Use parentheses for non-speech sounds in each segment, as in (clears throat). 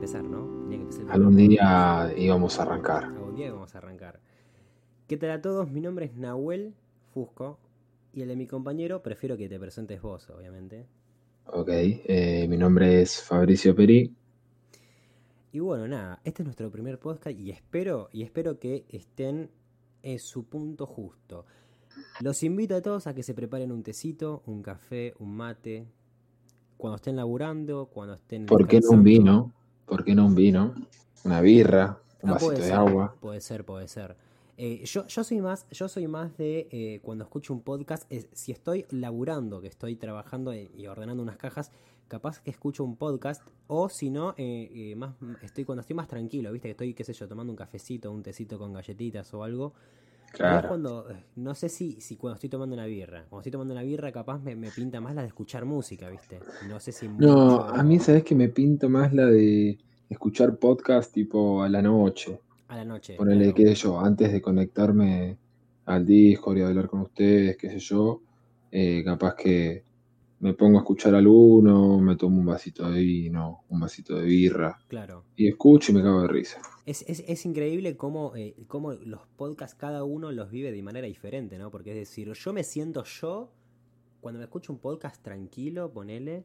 empezar, ¿no? Tenía que empezar el Algún día íbamos a arrancar. Algún día vamos a arrancar. ¿Qué tal a todos? Mi nombre es Nahuel Fusco y el de mi compañero prefiero que te presentes vos, obviamente. Ok, eh, mi nombre es Fabricio Peri. Y bueno, nada, este es nuestro primer podcast y espero, y espero que estén en su punto justo. Los invito a todos a que se preparen un tecito, un café, un mate, cuando estén laburando, cuando estén ¿Por qué no un vino? ¿Por qué no un vino? Una birra, un Ah, vasito puede de ser, agua. Puede ser, puede ser. Eh, yo, yo soy más, yo soy más de eh, cuando escucho un podcast, es, si estoy laburando, que estoy trabajando y y ordenando unas cajas, capaz que escucho un podcast, o si no, eh, eh, más estoy cuando estoy más tranquilo, viste, que estoy, qué sé yo, tomando un cafecito, un tecito con galletitas o algo. Claro. cuando, no sé si, si cuando estoy tomando una birra. Cuando estoy tomando una birra, capaz me, me pinta más la de escuchar música, ¿viste? No sé si No, mucho- a mí sabes que me pinto más la de escuchar podcast tipo a la noche. a la noche. Ponele, claro. qué sé yo, antes de conectarme al Discord y hablar con ustedes, qué sé yo, eh, capaz que me pongo a escuchar alguno, me tomo un vasito de vino, un vasito de birra, Claro. y escucho y me cago de risa. Es, es, es increíble cómo, eh, cómo los podcasts cada uno los vive de manera diferente, ¿no? Porque es decir, yo me siento yo cuando me escucho un podcast tranquilo, ponele,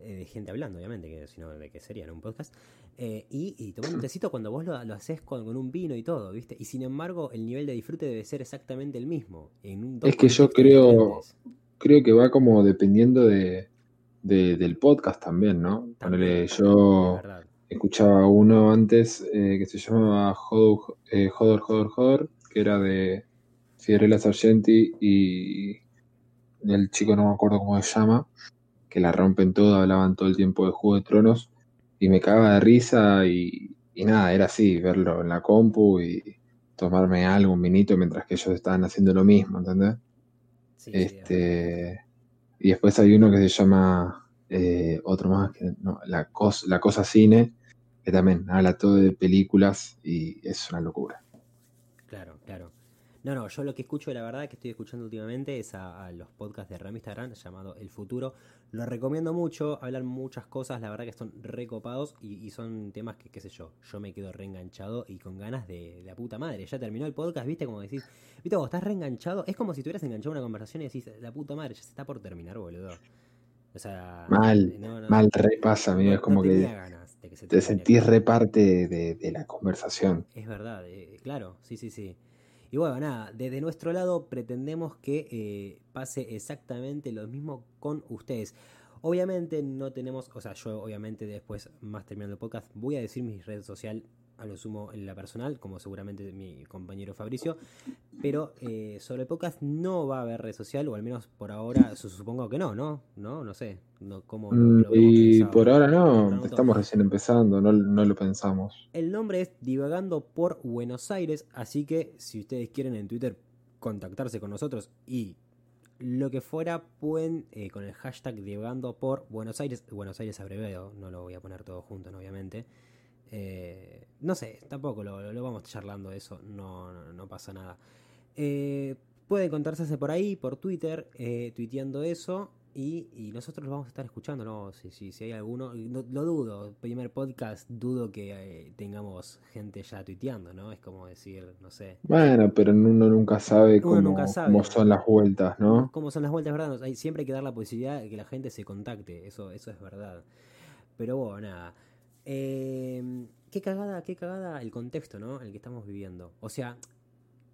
eh, de gente hablando, obviamente, que si no, ¿de qué sería? ¿no? Un podcast. eh, y, y tomando un (clears throat) tecito cuando vos lo, lo haces con, con un vino y todo, ¿viste? Y sin embargo, el nivel de disfrute debe ser exactamente el mismo. En un, dos Es que yo creo- diferentes. Creo que va como dependiendo de, de- del podcast también, ¿no? Ponele, yo escuchaba uno antes eh, que se llamaba Hodor, eh, Hodor, Hodor, Hodor, que era de Fiorella Sargenti y el chico no me acuerdo cómo se llama, que la rompen todo, hablaban todo el tiempo de Juego de Tronos y me cagaba de risa y, y nada, era así, verlo en la compu y tomarme algo, un vinito, mientras que ellos estaban haciendo lo mismo, ¿entendés? Sí. Este, y después hay uno que se llama eh, otro más, que no, la, Cos- la Cosa Cine, que también habla todo de películas y es una locura. Claro, claro. No, no, yo lo que escucho, la verdad, que estoy escuchando últimamente es a, a los podcasts de Ram Instagram llamado El Futuro. Lo recomiendo mucho, hablan muchas cosas, la verdad que son recopados y, y son temas que, qué sé yo, yo me quedo reenganchado y con ganas de, de la puta madre. Ya terminó el podcast, viste, como decís, viste, cuando estás reenganchado, es como si tuvieras enganchado una conversación y decís, la puta madre, ya se está por terminar, boludo. O sea, Mal, no, no, Mal repasa, amigo, no- es como que ganas de que se te sentís reparte de, de la conversación. Es verdad, eh, claro, sí, sí, sí. Y bueno, nada, desde nuestro lado pretendemos que eh, pase exactamente lo mismo con ustedes. Obviamente no tenemos, o sea, yo obviamente después, más terminando el podcast, voy a decir mi red social a lo sumo en la personal, como seguramente mi compañero Fabricio, pero eh, sobre el podcast no va a haber red social, o al menos por ahora su- supongo que no, ¿no? No, no sé, no, cómo lo- Mm, lo Y pensado. por ahora no, estamos recién empezando, no, no lo pensamos. El nombre es Divagando por Buenos Aires, así que si ustedes quieren en Twitter contactarse con nosotros y lo que fuera, pueden eh, con el hashtag Divagando por Buenos Aires, Buenos Aires abreviado, no lo voy a poner todo junto, obviamente. Eh, no sé, tampoco lo, lo vamos charlando eso, no, no, no pasa nada. Eh, pueden contactarse por ahí, por Twitter, eh, tuiteando eso. Y, y nosotros lo vamos a estar escuchando, ¿no? Si, si, si hay alguno, no- lo dudo, primer podcast, dudo que eh, tengamos gente ya tuiteando, ¿no? Es como decir, no sé, Bueno, pero uno nunca sabe Uno cómo, nunca sabe. cómo son las vueltas, ¿no? cómo son las vueltas, ¿verdad? Hay, siempre hay que dar la posibilidad de que la gente se contacte, eso, eso es verdad. Pero bueno, nada. Eh, qué cagada, qué cagada el contexto, ¿no? El que estamos viviendo. O sea,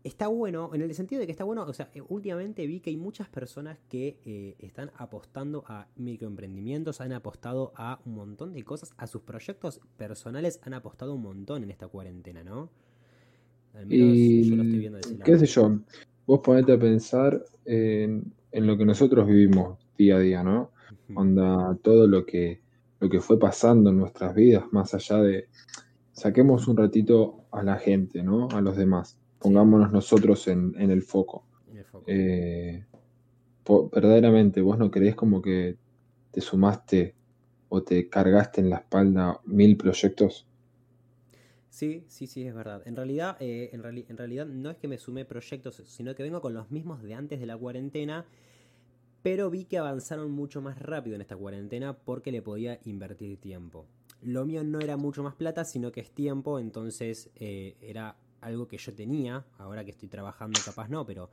está bueno, en el sentido de que está bueno, o sea, eh, últimamente vi que hay muchas personas que eh, están apostando a microemprendimientos, han apostado a un montón de cosas, a sus proyectos personales han apostado un montón en esta cuarentena, ¿no? Al menos yo lo estoy viendo de ese Y lado. qué sé yo, vos ponete a pensar en, en lo que nosotros vivimos día a día, ¿no? Onda, todo lo que, lo que fue pasando en nuestras vidas, más allá de, saquemos un ratito a la gente, ¿no? A los demás, pongámonos nosotros en, en el foco. En el foco. Eh, po- verdaderamente, vos no creés como que te sumaste o te cargaste en la espalda mil proyectos. Sí, sí, sí, es verdad. En realidad, eh, en, reali- en realidad no es que me sumé proyectos, sino que vengo con los mismos de antes de la cuarentena, pero vi que avanzaron mucho más rápido en esta cuarentena porque le podía invertir tiempo. lo mío no era mucho más plata, sino que es tiempo, entonces eh, era algo que yo tenía, ahora que estoy trabajando capaz no, pero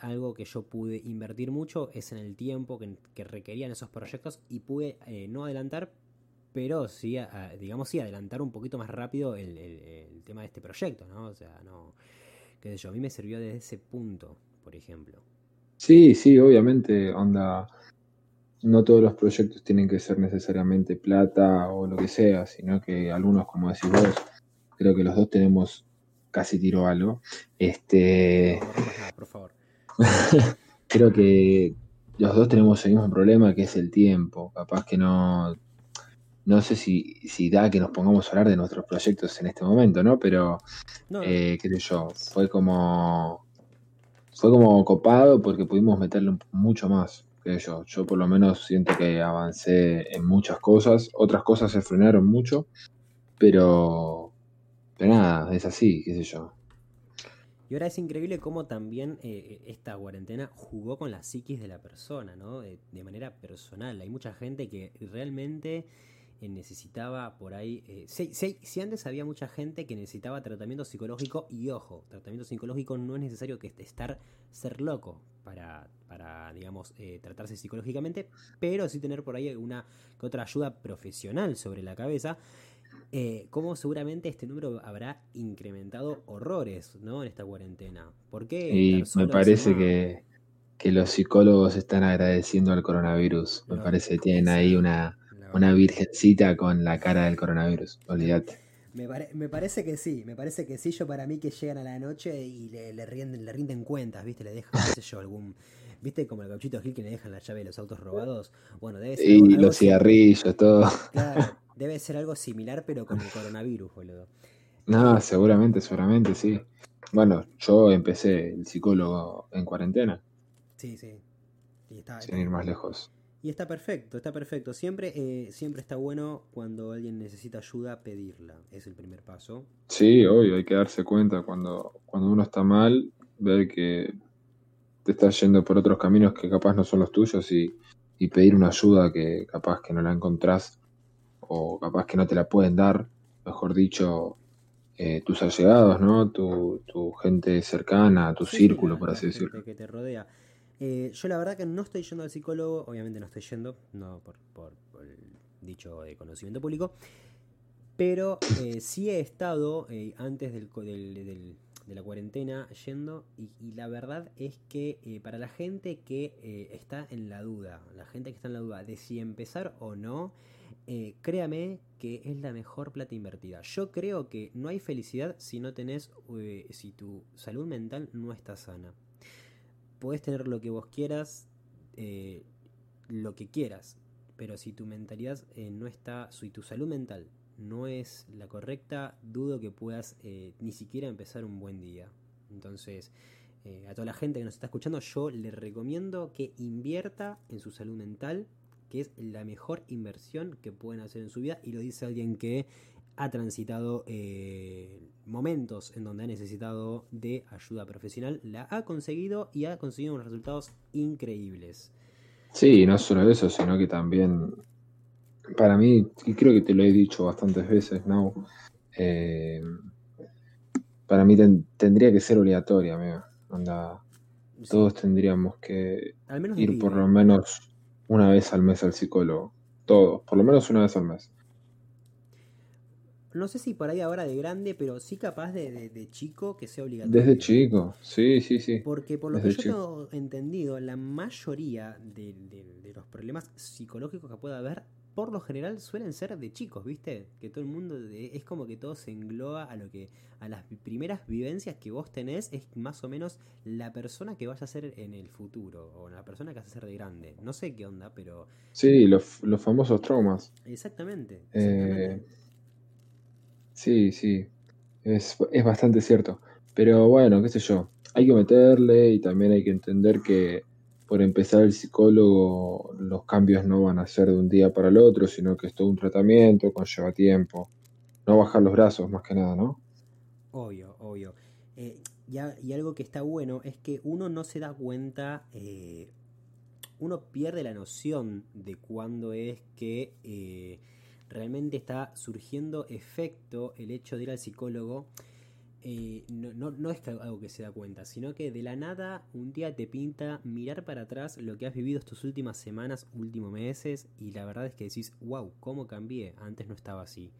algo que yo pude invertir mucho es en el tiempo que, requerían esos proyectos y pude eh, no adelantar, pero sí, digamos, sí, adelantar un poquito más rápido el, tema de este proyecto, ¿no? O sea, no, qué sé yo, a mí me sirvió desde ese punto, por ejemplo. Sí, sí, obviamente, onda, no todos los proyectos tienen que ser necesariamente plata o lo que sea, sino que algunos, como decís vos, creo que los dos tenemos casi tiro algo. Este. por favor. (laughs) creo que los dos tenemos el mismo problema que es el tiempo. Capaz que no. No sé si, si da que nos pongamos a hablar de nuestros proyectos en este momento, ¿no? Pero, eh, qué sé yo, fue como. Fue como copado porque pudimos meterle mucho más que yo. Yo por lo menos siento que avancé en muchas cosas. Otras cosas se frenaron mucho. Pero. Pero nada, es así, qué sé yo. Y ahora es increíble cómo también eh, esta cuarentena jugó con la psiquis de la persona, ¿no? De, manera personal. Hay mucha gente que realmente eh, necesitaba por ahí... Eh, si, antes había mucha gente que necesitaba tratamiento psicológico, y ojo, tratamiento psicológico no es necesario que estar ser loco para, para digamos, tratarse psicológicamente, pero sí tener por ahí una que otra ayuda profesional sobre la cabeza eh, cómo seguramente este número habrá incrementado horrores ¿no? en esta cuarentena. ¿Por qué? Y me parece que, que, los psicólogos están agradeciendo al coronavirus. Me parece que tienen ahí una, una virgencita con la cara del coronavirus. Olvídate. Me, me, parece que sí, me parece que sí. Yo para mí que llegan a la noche y le, le, rinden, le rinden cuentas, ¿viste? Le dejan, qué sé yo, algún. ¿Viste como el gauchito Gil que le dejan la llave de los autos robados? Bueno, debe ser. Y los cigarrillos, todo. Claro, (laughs) Debe ser algo similar, pero con el coronavirus, boludo. No, seguramente, seguramente, sí. Bueno, yo empecé el psicólogo en cuarentena. Sí, sí. Sin ir más lejos. Y está perfecto, está perfecto. Siempre, eh, siempre está bueno cuando alguien necesita ayuda pedirla. Es el primer paso. Sí, obvio, hay que darse cuenta cuando, cuando uno está mal, ver que te estás yendo por otros caminos que capaz no son los tuyos y, y pedir una ayuda que capaz que no la encontrás o capaz que no te la pueden dar, mejor dicho, eh, tus allegados, ¿no? Tu, tu gente cercana, tu círculo, por así decirlo. Que te rodea. Eh, yo la verdad que no estoy yendo al psicólogo, obviamente no estoy yendo, no por, el dicho de conocimiento público, pero eh, sí he estado antes del, de la cuarentena yendo y, y, la verdad es que para la gente que está en la duda, la gente que está en la duda de si empezar o no, eh, créame que es la mejor plata invertida. Yo creo que no hay felicidad si no tenés, eh, si tu salud mental no está sana. Podés tener lo que vos quieras, eh, lo que quieras, pero si tu mentalidad no está, si tu salud mental no es la correcta, dudo que puedas ni siquiera empezar un buen día. Entonces, a toda la gente que nos está escuchando, yo le recomiendo que invierta en su salud mental que es la mejor inversión que pueden hacer en su vida y lo dice alguien que ha transitado eh, momentos en donde ha necesitado de ayuda profesional, la ha conseguido y ha conseguido unos resultados increíbles. Sí, no solo eso, sino que también, para mí, y creo que te lo he dicho bastantes veces, ¿no? Eh, para mí tendría que ser obligatoria, amigo. todos tendríamos que ir por lo menos una vez al mes al psicólogo. Todos, por lo menos una vez al mes. No sé si por ahí ahora de grande, pero sí capaz de, chico que sea obligatorio. Desde chico, sí, sí, sí. Porque por lo que yo tengo entendido, la mayoría de, de, los problemas psicológicos que pueda haber por lo general suelen ser de chicos, ¿viste? Que todo el mundo es como que todo se engloba a lo que a las primeras vivencias que vos tenés es más o menos la persona que vas a ser en el futuro o la persona que vas a ser de grande. No sé qué onda, pero Sí, los, los famosos traumas. Exactamente. Eh, sí, sí. Es, es bastante cierto. Pero bueno, qué sé yo. Hay que meterle y también hay que entender que por empezar el psicólogo, los cambios no van a ser de un día para el otro, sino que es todo un tratamiento, conlleva tiempo. No bajar los brazos, más que nada, ¿no? Obvio, obvio. Eh, y, algo que está bueno es que uno no se da cuenta, eh, uno pierde la noción de cuándo es que eh, realmente está surgiendo efecto el hecho de ir al psicólogo. Eh, no, no, es algo que se da cuenta, sino que de la nada un día te pinta mirar para atrás lo que has vivido estas últimas semanas, últimos meses, y la verdad es que decís, wow, ¿cómo cambié? Antes no estaba así.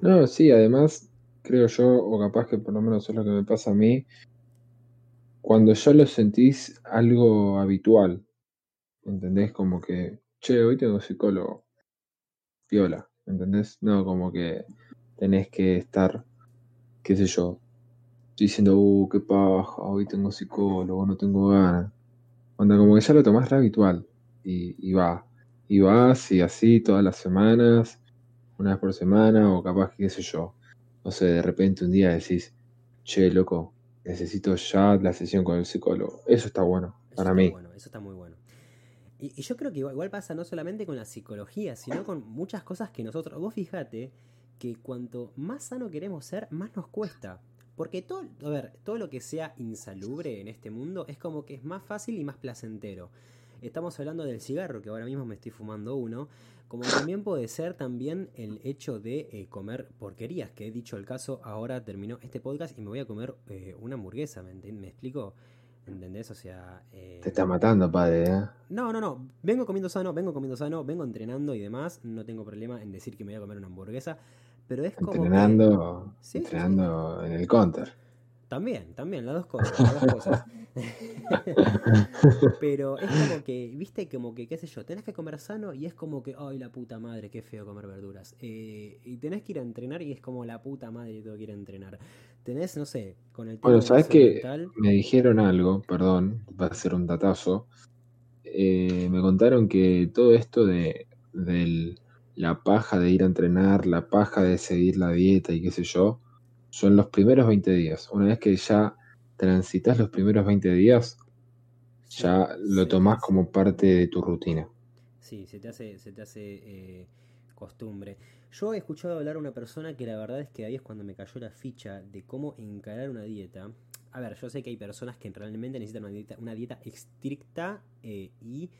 No, sí, además creo yo, o capaz que por lo menos es lo que me pasa a mí, cuando ya lo sentís algo habitual, ¿entendés? Como que, che, hoy tengo psicólogo, viola, ¿entendés? No, como que tenés que estar, qué sé yo, diciendo, uh, qué paja, hoy tengo psicólogo, no tengo ganas. Cuando como que ya lo tomás re habitual y, y va. Y vas y así todas las semanas, una vez por semana, o capaz, qué sé yo, no sé, de repente un día decís, che, loco, necesito ya la sesión con el psicólogo. Eso está bueno, para mí. Bueno, eso está muy bueno. Y, yo creo que igual, pasa no solamente con la psicología, sino con muchas cosas que nosotros. Vos fíjate que cuanto más sano queremos ser, más nos cuesta. Porque todo, a ver, todo lo que sea insalubre en este mundo es como que es más fácil y más placentero. Estamos hablando del cigarro, que ahora mismo me estoy fumando uno, como también puede ser también el hecho de eh, comer porquerías, que he dicho el caso, ahora terminó este podcast y me voy a comer eh, una hamburguesa, ¿me, ¿me explico? ¿Entendés? O sea... Eh, Te está matando, padre, ¿eh? No, no, no. Vengo comiendo sano, vengo comiendo sano, vengo entrenando y demás. No tengo problema en decir que me voy a comer una hamburguesa. Pero es como... Entrenando, entrenando en el counter. También, también, las dos cosas, las dos cosas. (laughs) Pero es como que, viste, como que, qué sé yo, tenés que comer sano y es como que, ay, la puta madre, qué feo comer verduras. Eh, y tenés que ir a entrenar y es como la puta madre, tengo que ir a entrenar. Tenés, no sé, con el tema Bueno, ¿sabes que Me dijeron algo, perdón, va a ser un datazo. Eh, me contaron que todo esto de, de la paja de ir a entrenar, la paja de seguir la dieta y qué sé yo, son los primeros 20 días. Una vez que ya transitas los primeros 20 días, ya lo tomás como parte de tu rutina. Sí, se te hace, se te hace eh, costumbre. Yo he escuchado hablar a una persona que la verdad es que ahí es cuando me cayó la ficha de cómo encarar una dieta. A ver, yo sé que hay personas que realmente necesitan una dieta, una dieta estricta eh, y,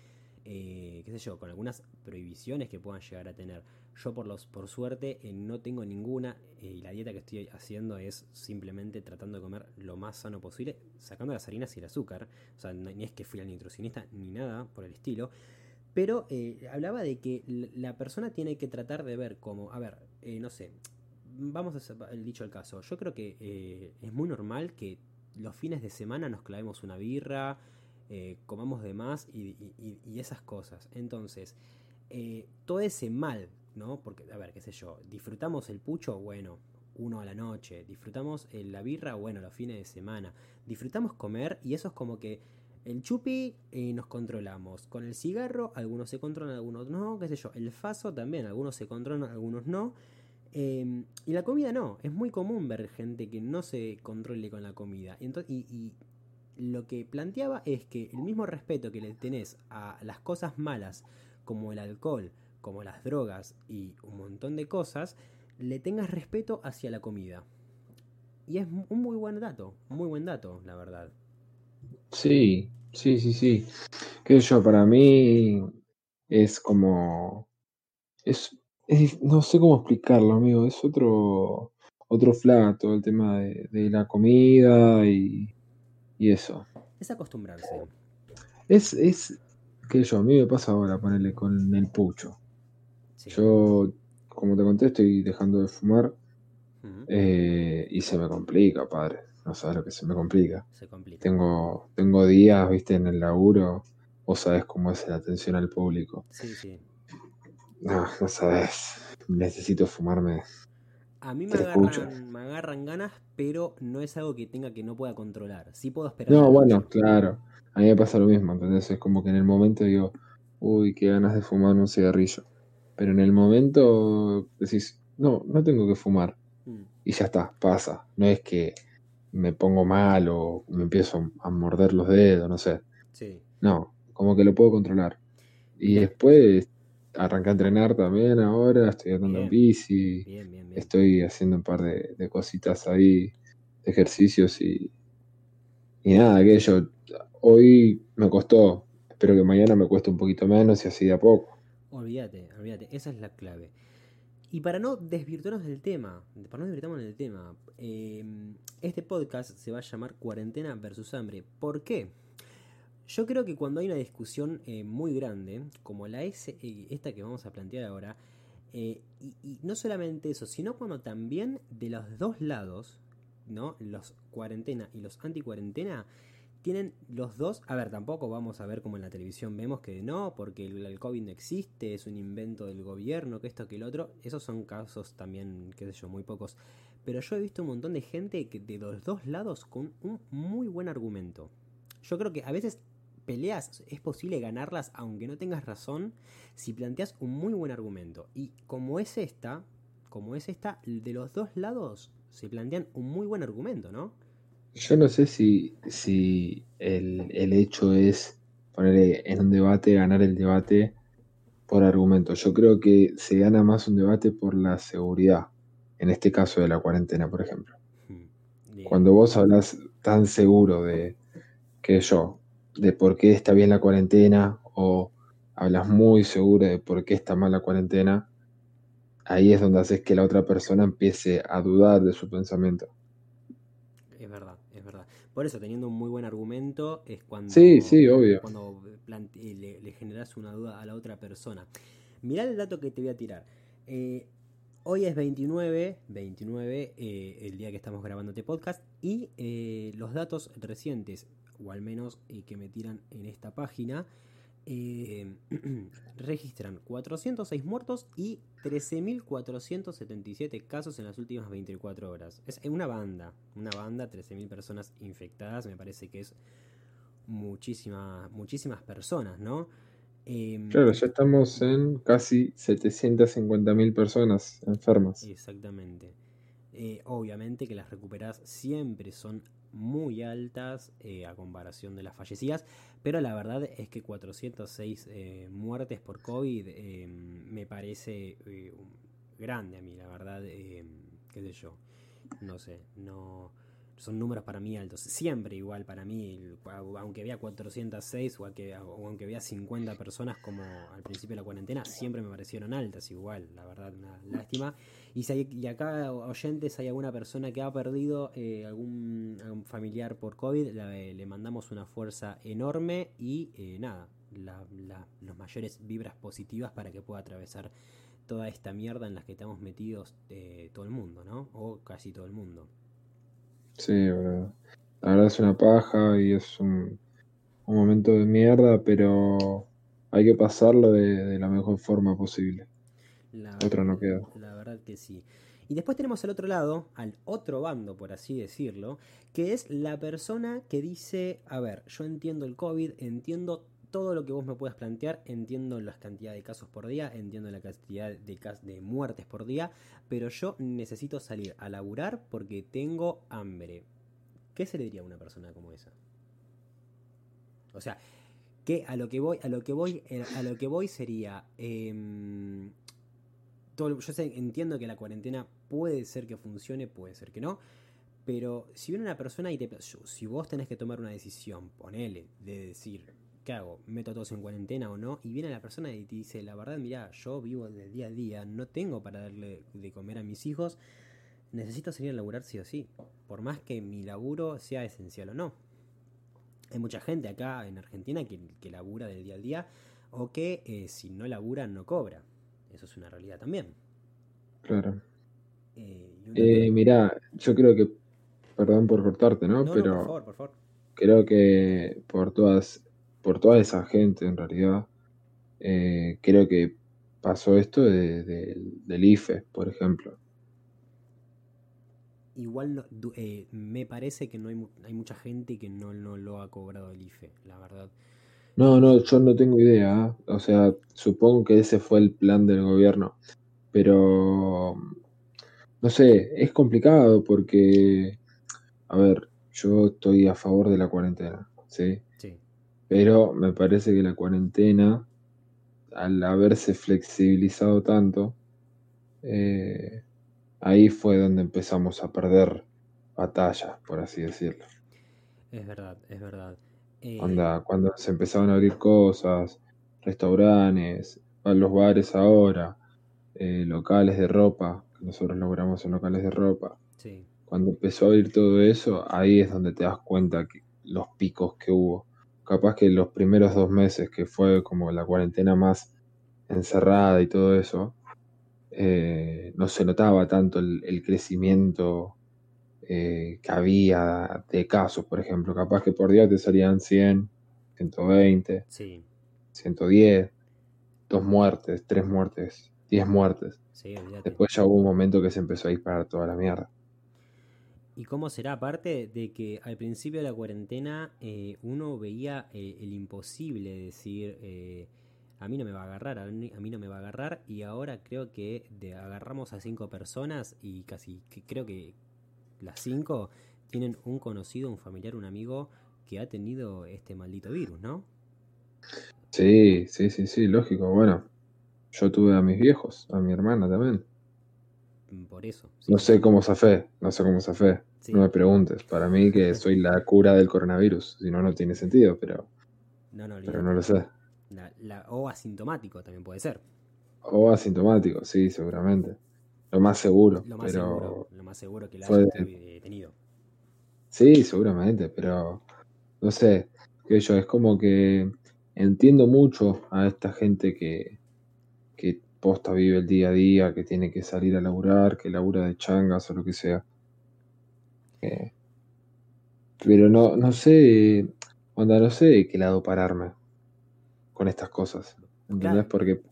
eh, qué sé yo, con algunas prohibiciones que puedan llegar a tener. Yo por, los, por suerte eh, no tengo ninguna eh, y la dieta que estoy haciendo es simplemente tratando de comer lo más sano posible, sacando las harinas y el azúcar. O sea, ni es que fui al nutricionista ni nada por el estilo. Pero eh, hablaba de que la persona tiene que tratar de ver como, a ver, no sé, vamos a hacer dicho el caso. Yo creo que es muy normal que los fines de semana nos clavemos una birra, comamos de más y esas cosas. Entonces, todo ese mal ¿no? Porque, a ver, qué sé yo, disfrutamos el pucho, bueno, uno a la noche, disfrutamos la birra, bueno, los fines de semana, disfrutamos comer y eso es como que el chupi nos controlamos, con el cigarro algunos se controlan, algunos no, qué sé yo, el faso también, algunos se controlan, algunos no. Em, y la comida no, es muy común ver gente que no se controle con la comida. Entonces, y, y lo que planteaba es que el mismo respeto que le tenés a las cosas malas, como el alcohol, como las drogas y un montón de cosas, le tengas respeto hacia la comida. Y es un muy buen dato, muy buen dato, la verdad. Sí, sí, sí, sí. Que yo, para mí es como. Es, no sé cómo explicarlo, amigo. Es otro, otro flato el tema de, la comida y, y, eso. Es acostumbrarse. Es, es, que yo, a mí me pasa ahora ponerle con el pucho. Yo, como te conté, estoy dejando de fumar eh, y se me complica, padre. No sabes lo que se me complica. Se complica. Tengo, tengo días, viste, en el laburo. Vos sabés cómo es la atención al público. Sí, sí. No, no sabes. Necesito fumarme. A mí me agarran, me agarran, ganas, pero no es algo que tenga que no pueda controlar. Sí puedo esperar. No, bueno, claro. A mí me pasa lo mismo, entonces es como que en el momento digo, uy, qué ganas de fumar un cigarrillo. Pero en el momento decís, no, no tengo que fumar. Mm. Y ya está, pasa. No es que me pongo mal o me empiezo a morder los dedos, no sé. Sí. No, como que lo puedo controlar. Y después arranqué a entrenar también ahora, estoy andando en bici, estoy haciendo un par de, cositas ahí, ejercicios y, y nada, aquello. Hoy me costó, espero que mañana me cueste un poquito menos y así de a poco. Olvídate, olvídate, esa es la clave. Y para no desvirtuarnos del tema, para no desvirtuarnos del tema, em, este podcast se va a llamar Cuarentena versus Hambre. ¿Por qué? Yo creo que cuando hay una discusión eh, muy grande, como la es eh, esta que vamos a plantear ahora, eh, y, no solamente eso, sino cuando también de los dos lados, ¿no? Los cuarentena y los anti-cuarentena, tienen los dos, a ver, tampoco vamos a ver como en la televisión vemos que no, porque el, COVID no existe, es un invento del gobierno, que esto, que el otro, esos son casos también, qué sé yo, muy pocos. Pero yo he visto un montón de gente que de los dos lados con un muy buen argumento. Yo creo que a veces peleas es posible ganarlas aunque no tengas razón si planteas un muy buen argumento. Y como es esta, como es esta, de los dos lados se plantean un muy buen argumento, ¿no? Yo no sé si, si el, el hecho es poner en un debate, ganar el debate por argumento. Yo creo que se gana más un debate por la seguridad, en este caso de la cuarentena, por ejemplo. Hmm, Cuando vos hablas tan seguro de que yo, de por qué está bien la cuarentena, o hablas muy seguro de por qué está mal la cuarentena, ahí es donde haces que la otra persona empiece a dudar de su pensamiento. Es verdad, es verdad. Por eso, teniendo un muy buen argumento, es cuando, sí, sí, obvio. cuando le, le, generas una duda a la otra persona. Mirá el dato que te voy a tirar. Eh, hoy es 29, 29, eh, el día que estamos grabando este podcast, y eh, los datos recientes, o al menos que me tiran en esta página, eh, (clears throat) registran 406 muertos y 13.477 casos en las últimas 24 horas. Es una banda, una banda, 13.000 personas infectadas, me parece que es muchísima, muchísimas personas, ¿no? Em, claro, ya estamos en casi 750.000 personas enfermas. Exactamente. Eh, obviamente que las recuperadas siempre son muy altas eh, a comparación de las fallecidas, pero la verdad es que 406 eh, muertes por COVID eh, me parece grande a mí, la verdad, qué sé yo, no sé, no son números para mí altos. Siempre igual para mí, aunque vea 406 o, aunque vea 50 personas como al principio de la cuarentena, siempre me parecieron altas igual, la verdad, una lástima. Y si hay, y acá, oyentes, hay alguna persona que ha perdido eh, algún, familiar por COVID, le mandamos una fuerza enorme y eh, nada, los mayores vibras positivas para que pueda atravesar toda esta mierda en la que estamos metidos eh, todo el mundo, ¿no? O casi todo el mundo. Sí, La verdad es una paja y es un, momento de mierda, pero hay que pasarlo de, la mejor forma posible. La, Otra no queda. La verdad que sí. Y después tenemos al otro lado, al otro bando, por así decirlo, que es la persona que dice, a ver, yo entiendo el COVID, entiendo todo lo que vos me puedas plantear, entiendo la cantidad de casos por día, entiendo la cantidad de, de muertes por día, pero yo necesito salir a laburar porque tengo hambre. ¿Qué se le diría a una persona como esa? O sea, que a lo que voy, a lo que voy, eh, a lo que voy sería. Em, todo, yo sé, entiendo que la cuarentena puede ser que funcione, puede ser que no. Pero si viene una persona y te. Si vos tenés que tomar una decisión, ponele, de decir, ¿qué hago? ¿Meto a todos en cuarentena o no? Y viene la persona y te dice, la verdad, mira, yo vivo del día a día, no tengo para darle de comer a mis hijos, necesito salir a laburar sí o sí, por más que mi laburo sea esencial o no. Hay mucha gente acá en Argentina que, que labura del día a día o que eh, si no labura no cobra. Eso es una realidad también. Claro. Eh, eh mira, yo creo que, perdón por cortarte, ¿no? Pero por favor, por favor. creo que por todas por toda esa gente en realidad. Eh, creo que pasó esto del IFE, por ejemplo. Igual eh, me parece que no hay, hay mucha gente que no, no, lo ha cobrado el IFE, la verdad. No, no, yo no tengo idea. ¿ah? O sea, supongo que ese fue el plan del gobierno. Pero, no sé, es complicado porque, a ver, yo estoy a favor de la cuarentena, ¿sí? Pero me parece que la cuarentena, al haberse flexibilizado tanto, eh, ahí fue donde empezamos a perder batallas, por así decirlo. Es verdad, es verdad. Eh, cuando se empezaban a abrir cosas, restaurantes, los bares ahora, eh, locales de ropa, que nosotros logramos en locales de ropa. Sí. Cuando empezó a abrir todo eso, ahí es donde te das cuenta que los picos que hubo. Capaz que los primeros dos meses, que fue como la cuarentena más encerrada y todo eso, eh, no se notaba tanto el, el crecimiento eh, que había de casos, por ejemplo. Capaz que por día te salían 100, 120, Sí, 110, dos muertes, tres muertes, 10 muertes. sí. Después ya hubo un momento que se empezó a disparar toda la mierda. ¿Y cómo será? Aparte de que al principio de la cuarentena eh, uno veía eh, el imposible, de decir, eh, a mí no me va a agarrar, a mí, a mí no me va a agarrar, y ahora creo que de, agarramos a cinco personas y casi que creo que las cinco tienen un conocido, un familiar, un amigo que ha tenido este maldito virus, ¿no? Sí, sí, sí, sí, lógico. Bueno, yo tuve a mis viejos, a mi hermana también. Por eso. sí, No sé cómo zafé, no sé cómo zafé. sí. No me preguntes. Para mí que (laughs) soy la cura del coronavirus. Si no, no tiene sentido, pero, No, no, pero no lo sé. La- la- o asintomático también puede ser. O asintomático, sí, seguramente. Lo más seguro, Lo más pero seguro, lo más seguro que hayas eh, tenido. sí, seguramente, pero no sé, que yo es como que entiendo mucho a esta gente que, que posta vive el día a día, que tiene que salir a laburar, que labura de changas o lo que sea. Eh, pero no, no sé, onda, no sé de qué lado pararme con estas cosas. ¿Entendés? Claro. Porque,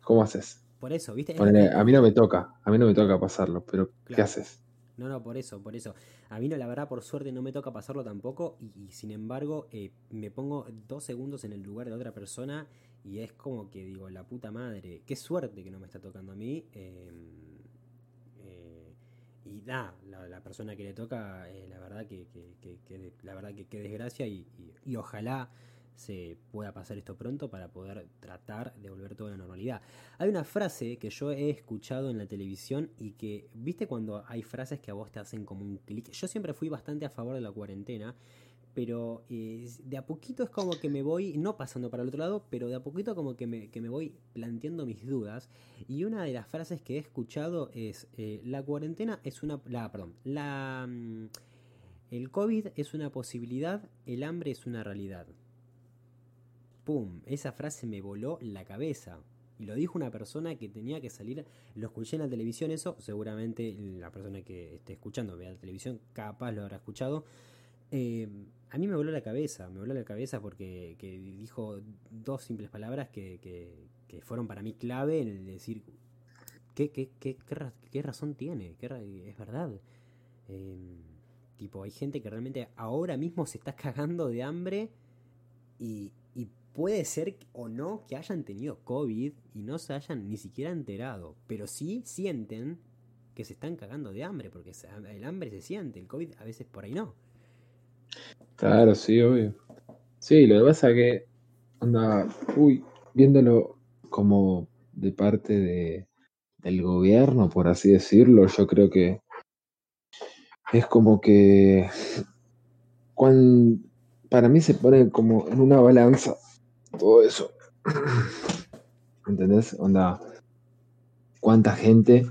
¿cómo haces? Por eso, ¿viste? A mí no me toca, a mí no me toca pasarlo, pero ¿qué haces? No, no, por eso, por eso. A mí no, la verdad, por suerte no me toca pasarlo tampoco y, y sin embargo eh, me pongo dos segundos en el lugar de otra persona y es como que digo, la puta madre, qué suerte que no me está tocando a mí. eh, eh, y da, la, la persona que le toca, eh, la verdad que, que- que- que la verdad que qué desgracia y, y- y ojalá se pueda pasar esto pronto para poder tratar de volver todo a la normalidad. Hay una frase que yo he escuchado en la televisión y que, viste cuando hay frases que a vos te hacen como un clic. Yo siempre fui bastante a favor de la cuarentena, pero eh, de a poquito es como que me voy, no pasando para el otro lado, pero de a poquito como que me, que me voy planteando mis dudas. Y una de las frases que he escuchado es, eh, la cuarentena es una... La, perdón, la... mm, El COVID es una posibilidad, el hambre es una realidad. ¡Pum! Esa frase me voló la cabeza. Y lo dijo una persona que tenía que salir. Lo escuché en la televisión, eso. Seguramente la persona que esté escuchando vea la televisión, capaz lo habrá escuchado. Eh, a mí me voló la cabeza. Me voló la cabeza porque que dijo dos simples palabras que, que- fueron para mí clave en el decir. ¿Qué, qué, qué, qué ra- qué razón tiene? ¿Qué es verdad. Eh, tipo, hay gente que realmente ahora mismo se está cagando de hambre y puede ser o no que hayan tenido COVID y no se hayan ni siquiera enterado, pero sí sienten que se están cagando de hambre, porque el hambre se siente, el COVID a veces por ahí no. Claro, sí, obvio. Sí, lo que pasa que, onda, uy, viéndolo como de parte de, del gobierno, por así decirlo, yo creo que es como que cuan- para mí se pone como en una balanza todo eso. (clears throat) ¿Entendés? Onda, ¿cuánta gente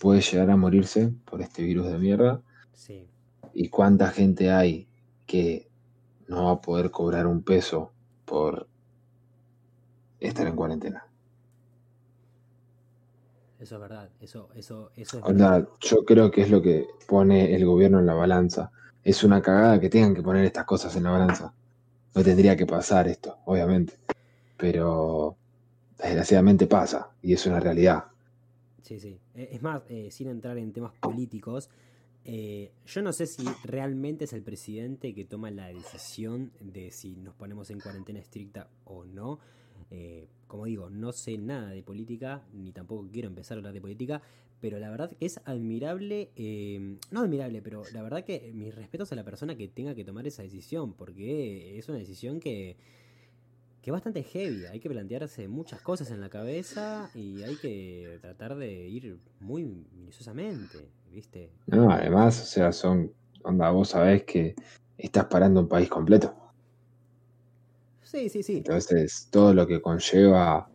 puede llegar a morirse por este virus de mierda? Sí, ¿Y cuánta gente hay que no va a poder cobrar un peso por estar en cuarentena? eso es verdad, eso, eso, eso es verdad. Onda, yo creo que es lo que pone el gobierno en la balanza. Es una cagada que tengan que poner estas cosas en la balanza. No tendría que pasar esto, obviamente. Pero desgraciadamente pasa y es una realidad. Sí, sí. Eh, Es más, eh, sin entrar en temas políticos, eh, yo no sé si realmente es el presidente que toma la decisión de si nos ponemos en cuarentena estricta o no. Como digo, no sé nada de política, ni tampoco quiero empezar a hablar de política, pero la verdad que es admirable, eh, no admirable, pero la verdad que mis respetos a la persona que tenga que tomar esa decisión, porque es una decisión que, que es bastante heavy. Hay que plantearse muchas cosas en la cabeza y hay que tratar de ir muy minuciosamente, ¿viste? No, además, o sea, son. Onda, vos sabés que estás parando un país completo. Sí, sí, sí. Entonces, todo lo que conlleva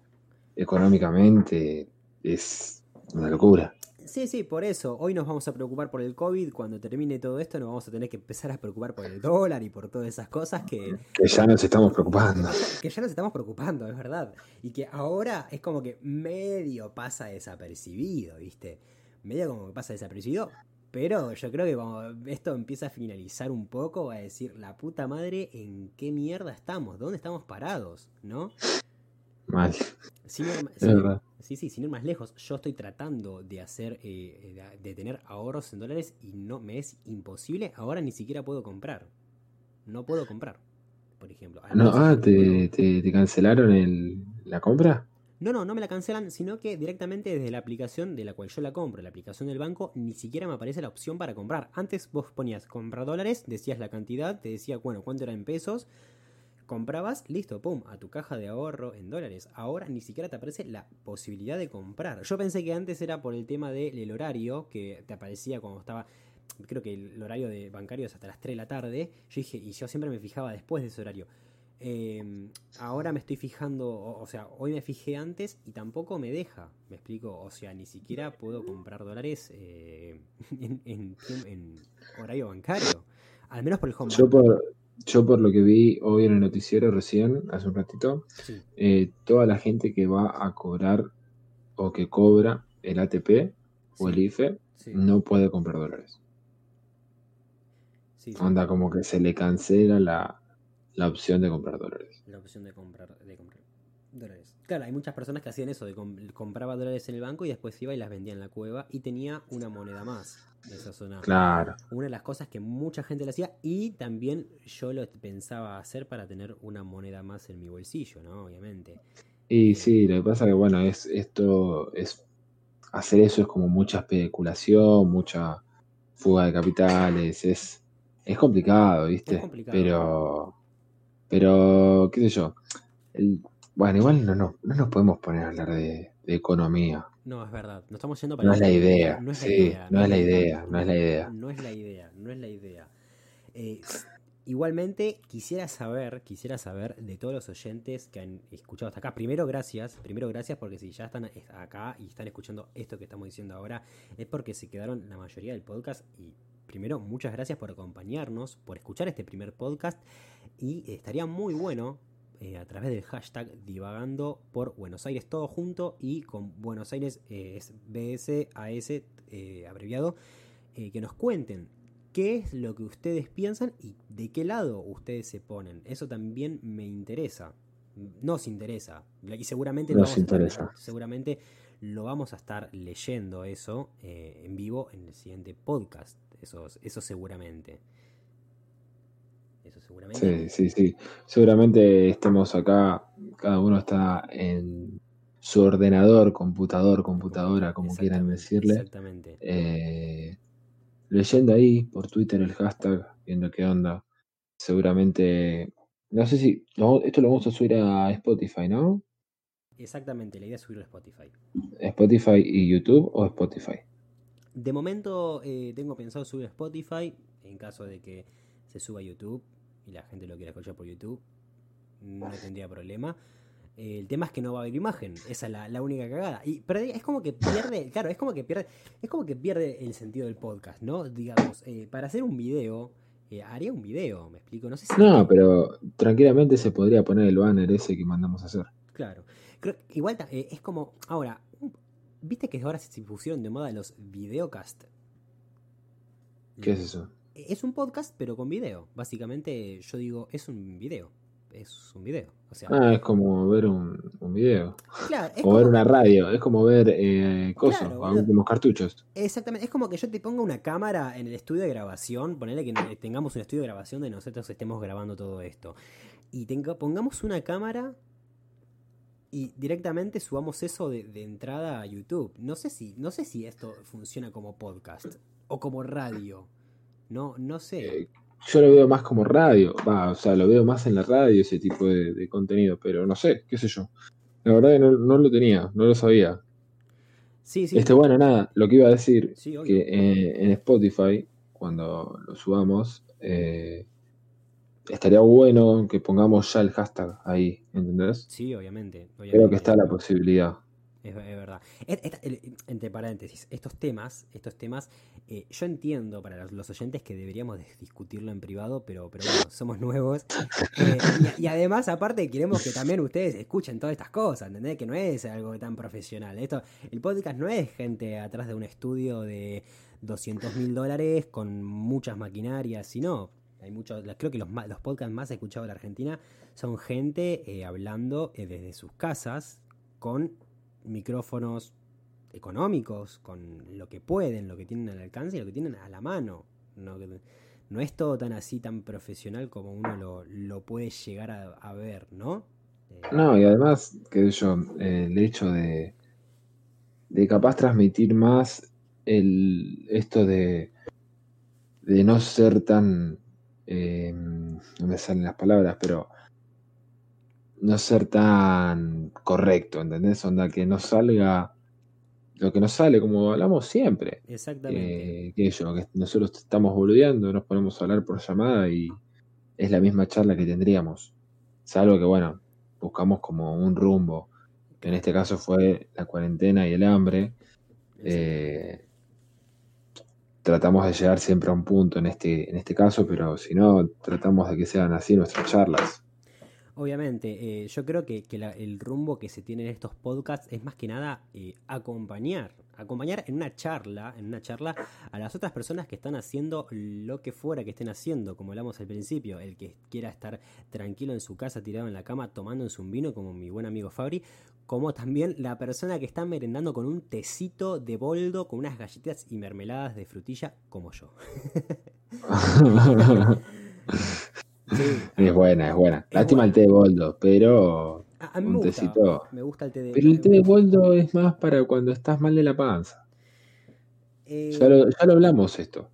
económicamente es una locura. Sí, sí, por eso. Hoy nos vamos a preocupar por el COVID. Cuando termine todo esto, nos vamos a tener que empezar a preocupar por el dólar y por todas esas cosas que. Que ya nos estamos preocupando. Que ya nos estamos preocupando, es verdad. Y que ahora es como que medio pasa desapercibido, ¿viste? Medio como que pasa desapercibido. Pero yo creo que cuando esto empieza a finalizar un poco, va a decir, la puta madre, ¿en qué mierda estamos? ¿Dónde estamos parados? ¿No? Mal. Sin ir, sin sí, sí, sin ir más lejos, yo estoy tratando de hacer, eh, de, de tener ahorros en dólares y no me es imposible. Ahora ni siquiera puedo comprar. No puedo comprar, por ejemplo. No, ah, no ¿te, puedo- te, te cancelaron el, la compra? No, no, no me la cancelan, sino que directamente desde la aplicación de la cual yo la compro, la aplicación del banco, ni siquiera me aparece la opción para comprar. Antes vos ponías comprar dólares, decías la cantidad, te decía, bueno, cuánto era en pesos, comprabas, listo, pum, a tu caja de ahorro en dólares. Ahora ni siquiera te aparece la posibilidad de comprar. Yo pensé que antes era por el tema del horario, que te aparecía cuando estaba... Creo que el horario de bancario es hasta las 3 de la tarde. Yo dije, y yo siempre me fijaba después de ese horario. Eh, ahora me estoy fijando, o, o sea, hoy me fijé antes y tampoco me deja, me explico, o sea, ni siquiera puedo comprar dólares eh, (laughs) en, en en horario bancario, al menos por el home Yo por, yo por lo que vi hoy en el noticiero recién, hace un ratito, Sí, eh, toda la gente que va a cobrar o que cobra el ATP o el IFE sí, no puede comprar dólares. Onda como que se le cancela la, la opción de comprar dólares. la opción de comprar, de comprar dólares. Claro, hay muchas personas que hacían eso, de com- compraba dólares en el banco y después iba y las vendía en la cueva y tenía una moneda más. Esa es una, Claro. una de las cosas que mucha gente lo hacía y también yo lo pensaba hacer para tener una moneda más en mi bolsillo, ¿no? Obviamente. Y Eh, sí, lo que pasa que bueno, es esto es hacer eso es como mucha especulación, mucha fuga de capitales, es, es complicado, es ¿viste? complicado. Pero, pero, qué sé yo. el- bueno, igual no, no, no nos podemos poner a hablar de, de economía. No, es verdad. No estamos yendo para No es la idea, No es la sí, idea. no es la idea, no es la idea. No es la idea, no es la idea. Eh, igualmente, quisiera saber, quisiera saber de todos los oyentes que han escuchado hasta acá. Primero, gracias. Primero, gracias porque si ya están acá y están escuchando esto que estamos diciendo ahora, es porque se quedaron la mayoría del podcast. Y primero, muchas gracias por acompañarnos, por escuchar este primer podcast. Y estaría muy bueno eh, a través del hashtag divagando por Buenos Aires todo junto y con Buenos Aires eh, es BSAS eh, abreviado, eh, que nos cuenten qué es lo que ustedes piensan y de qué lado ustedes se ponen. Eso también me interesa. Nos interesa. Y seguramente lo Nos vamos a estar- interesa. seguramente lo vamos a estar leyendo eso eh, en vivo en el siguiente podcast. Eso, eso seguramente. Eso seguramente. Sí, sí, sí. Seguramente estemos acá, cada uno está en su ordenador, computador, computadora, como quieran decirle. Exactamente. eh, leyendo ahí por Twitter el hashtag, viendo qué onda. Seguramente, no sé si, no, esto lo vamos a subir a Spotify, ¿no? Exactamente, la idea es subirlo a Spotify. Spotify y YouTube o Spotify. De momento eh, tengo pensado subir a Spotify en caso de que se suba a YouTube y la gente lo quiera escuchar por YouTube. No tendría problema. El tema es que no va a haber imagen. Esa es la, la única cagada. Y pero es como que pierde, claro, es como que pierde, es como que pierde el sentido del podcast, ¿no? Digamos, eh, para hacer un video, eh, haría un video, me explico. No sé si. No, pero tranquilamente se podría poner el banner ese que mandamos a hacer. Claro. Creo, igual eh, es como. Ahora, ¿viste que ahora se pusieron de moda los videocast? ¿Qué es eso? Es un podcast, pero con video. Básicamente, yo digo, es un video. Es un video. O sea, Ah, es como ver un, un video. claro, es O ver como- una radio. Es como ver eh, cosas, Claro, últimos cartuchos. Exactamente, es como que yo te ponga una cámara en el estudio de grabación, ponerle que tengamos un estudio de grabación de nosotros estemos grabando todo esto. Y tenga, pongamos una cámara y directamente subamos eso de, de entrada a YouTube. No sé si, no sé si esto funciona como podcast o como radio. No, no sé. Eh, Yo lo veo más como radio. Va, o sea, lo veo más en la radio ese tipo de, de contenido. Pero no sé, qué sé yo. La verdad que no, no lo tenía, no lo sabía. Sí, sí. Este, bueno, nada, lo que iba a decir, Sí, que eh, en Spotify, cuando lo subamos, eh, estaría bueno que pongamos ya el hashtag ahí, ¿entendés? Sí, obviamente. Creo obviamente. que está la posibilidad. Es, es verdad. Esta- entre paréntesis, estos temas, estos temas, eh, yo entiendo para los, oyentes que deberíamos de discutirlo en privado, pero, pero bueno, somos nuevos. (laughs) Eh, y, y además, aparte, queremos que también ustedes escuchen todas estas cosas, ¿entendés? Que no es algo tan profesional. Esto, el podcast no es gente atrás de un estudio de 200 mil dólares con muchas maquinarias, sino hay muchos, creo que los, los podcasts más escuchados de la Argentina son gente eh, hablando eh, desde sus casas con micrófonos económicos, con lo que pueden, lo que tienen al alcance y lo que tienen a la mano. No, no es todo tan así, tan profesional como uno lo, lo puede llegar a, ver, ¿no? Eh, No, y además, que yo, eh, el hecho de, de capaz transmitir más el, esto de, de no ser tan, eh, no me salen las palabras, pero no ser tan correcto, ¿entendés? Onda, que no salga lo que nos sale, como hablamos siempre. Exactamente. Eh, que yo, que nosotros estamos boludeando, nos ponemos a hablar por llamada y es la misma charla que tendríamos. Salvo que, bueno, buscamos como un rumbo. que En este caso fue la cuarentena y el hambre. Eh, tratamos de llegar siempre a un punto en este, en este caso, pero si no, tratamos de que sean así nuestras charlas. Obviamente, eh, yo creo que, que la- el rumbo que se tiene en estos podcasts es más que nada eh, acompañar, acompañar en una charla, en una charla a las otras personas que están haciendo lo que fuera que estén haciendo, como hablamos al principio, el que quiera estar tranquilo en su casa, tirado en la cama, tomándose un vino, como mi buen amigo Fabri, como también la persona que está merendando con un tecito de boldo, con unas galletitas y mermeladas de frutilla, como yo. (laughs) (laughs) Sí, es buena, es buena. Lástima el té de boldo, pero a, a mí me un gusta, tecito. me gusta el té de Pero el té de boldo es más para cuando estás mal de la panza. Eh, Ya lo, ya lo hablamos esto.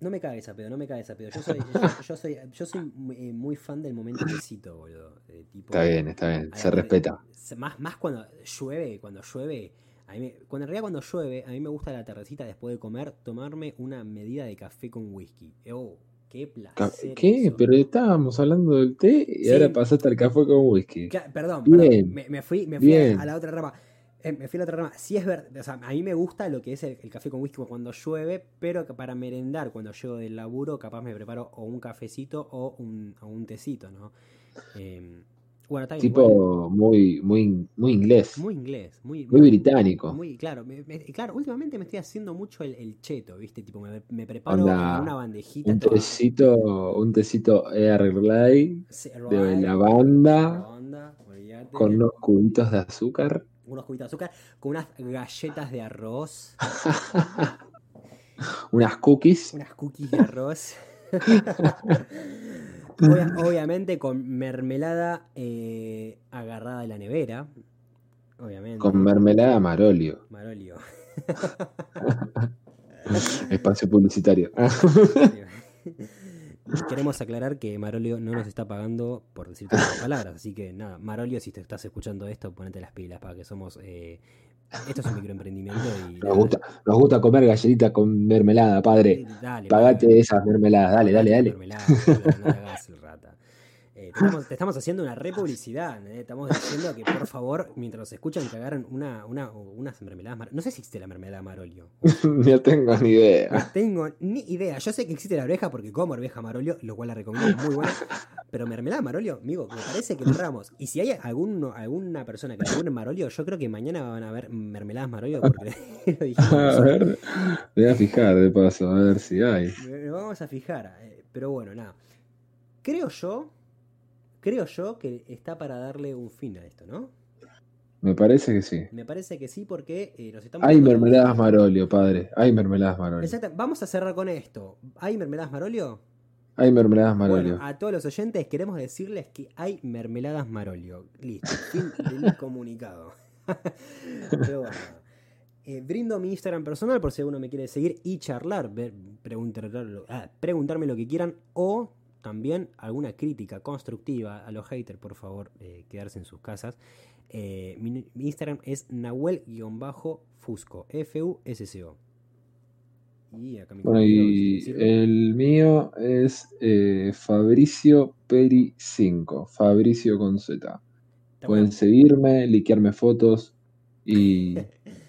No me cagues a pedo, no me cagues a pedo. Yo soy, yo, yo soy, yo soy muy, eh, muy fan del momento tecito, boludo. Eh, tipo, Está bien, está bien. Se respeta. Más, más cuando llueve, cuando llueve. A mí me- cuando en realidad cuando llueve, a mí me gusta la tardecita después de comer, tomarme una medida de café con whisky. Oh, qué placer. ¿Qué? eso. Pero estábamos hablando del té y Sí. ahora pasaste al café con whisky. Perdón, Bien, perdón, me, me fui, me fui a, a la otra rama. Eh, me fui a la otra rama. Sí es verdad, o sea, a mí me gusta lo que es el, el café con whisky cuando llueve, pero para merendar cuando llego del laburo, capaz me preparo o un cafecito o un, o un tecito, ¿no? Eh, bueno, Tipo muy, muy, muy inglés. muy inglés, muy, Muy británico. muy- claro, me- me- claro, últimamente me estoy haciendo mucho el, el cheto, ¿viste? Tipo, me, me preparo Onda, una bandejita Un toda- tecito, un tecito Grey Sí, de lavanda onda, con unos cubitos de azúcar. unos cubitos de azúcar, con unas galletas de arroz, (laughs) unas cookies. unas cookies de arroz. (laughs) Obvia- (laughs) obviamente con mermelada eh, agarrada de la nevera. Obviamente. Con mermelada marolio. Marolio. (laughs) Espacio publicitario. (laughs) Queremos aclarar que Marolio no nos está pagando por decir todas las palabras. Así que nada, Marolio, si te estás escuchando esto, ponete las pilas para que somos. eh, esto es un microemprendimiento y. Nos gusta, nos gusta comer galletitas con mermelada, padre. Dale, Pagate padre. esas mermeladas, dale, dale, dale. Mermelada, no hagas el estamos, te estamos haciendo una republicidad, ¿eh? estamos diciendo que por favor, mientras nos escuchan, que agarren una, una, unas mermeladas mar- No sé si existe la mermelada Marolio. (laughs) no tengo ni No idea. tengo ni idea. Yo sé que existe la oreja porque como oreja Marolio, lo cual la recomiendo muy buena. Pero mermelada Marolio, amigo, me parece que lo erramos. Y si hay alguno, alguna persona que le en Marolio, yo creo que mañana van a ver mermeladas Marolio porque (laughs) lo dijimos A ver, voy a fijar de paso, a ver si hay. Nos vamos a fijar. eh, Pero bueno, nada. Creo yo. Creo yo que está para darle un fin a esto, ¿no? Me parece que sí. Me parece que sí, porque eh, nos estamos. Hay mermeladas marolio, padre. Hay mermeladas marolio. Exacto. Vamos a cerrar con esto. ¿Hay mermeladas Marolio? Hay mermeladas marolio. Bueno, a todos los oyentes queremos decirles que hay mermeladas Marolio. Listo. Fin del (laughs) comunicado. (laughs) Pero bueno. Eh, brindo mi Instagram personal por si alguno me quiere seguir y charlar, ver, preguntar, ah, preguntarme lo que quieran o también alguna crítica constructiva a los haters, por favor, eh, quedarse en sus casas. Eh, mi, mi Instagram es nahuel-fusco, F-U-S-C-O. Y acá mi Bueno, y si el mío es eh, Fabricio Peri 5. Fabricio con Z. Pueden seguirme, liquearme fotos. y, (laughs)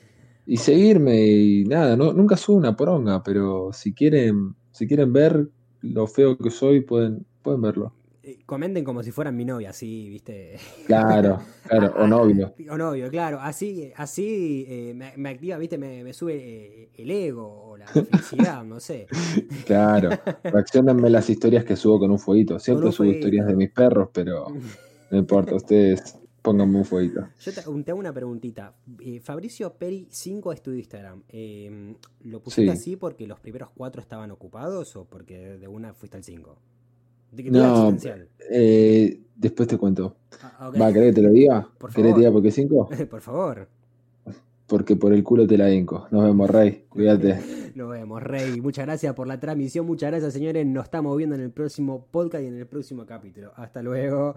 y seguirme y nada, no, nunca subo una poronga, pero si quieren, si quieren ver lo feo que soy, pueden, pueden verlo. Eh, Comenten como si fueran mi novia, así, ¿viste? Claro, (laughs) claro, o novio. O novio, claro. Así, así eh, me, me activa, ¿viste? Me, me sube eh, el ego o la (laughs) felicidad, no sé. Claro, (laughs) reaccionenme las historias que subo con un fueguito. Siempre un subo fueguito. historias de mis perros, pero no importa, ustedes pónganme un fueguito. Yo te, te hago una preguntita. Eh, Fabricio Peri 5 es tu Instagram. Eh, ¿Lo pusiste Sí. así porque los primeros cuatro estaban ocupados o porque de una fuiste al 5? De que No. Eh, después te cuento. Ah. Va, ¿querés que te lo diga? Por ¿Querés que te diga por qué cinco? (laughs) Por favor. Porque por el culo te la hinco. Nos vemos, Rey. Cuídate. (laughs) Nos vemos, Rey. Muchas gracias por la transmisión. Muchas gracias, señores. Nos estamos viendo en el próximo podcast y en el próximo capítulo. Hasta luego.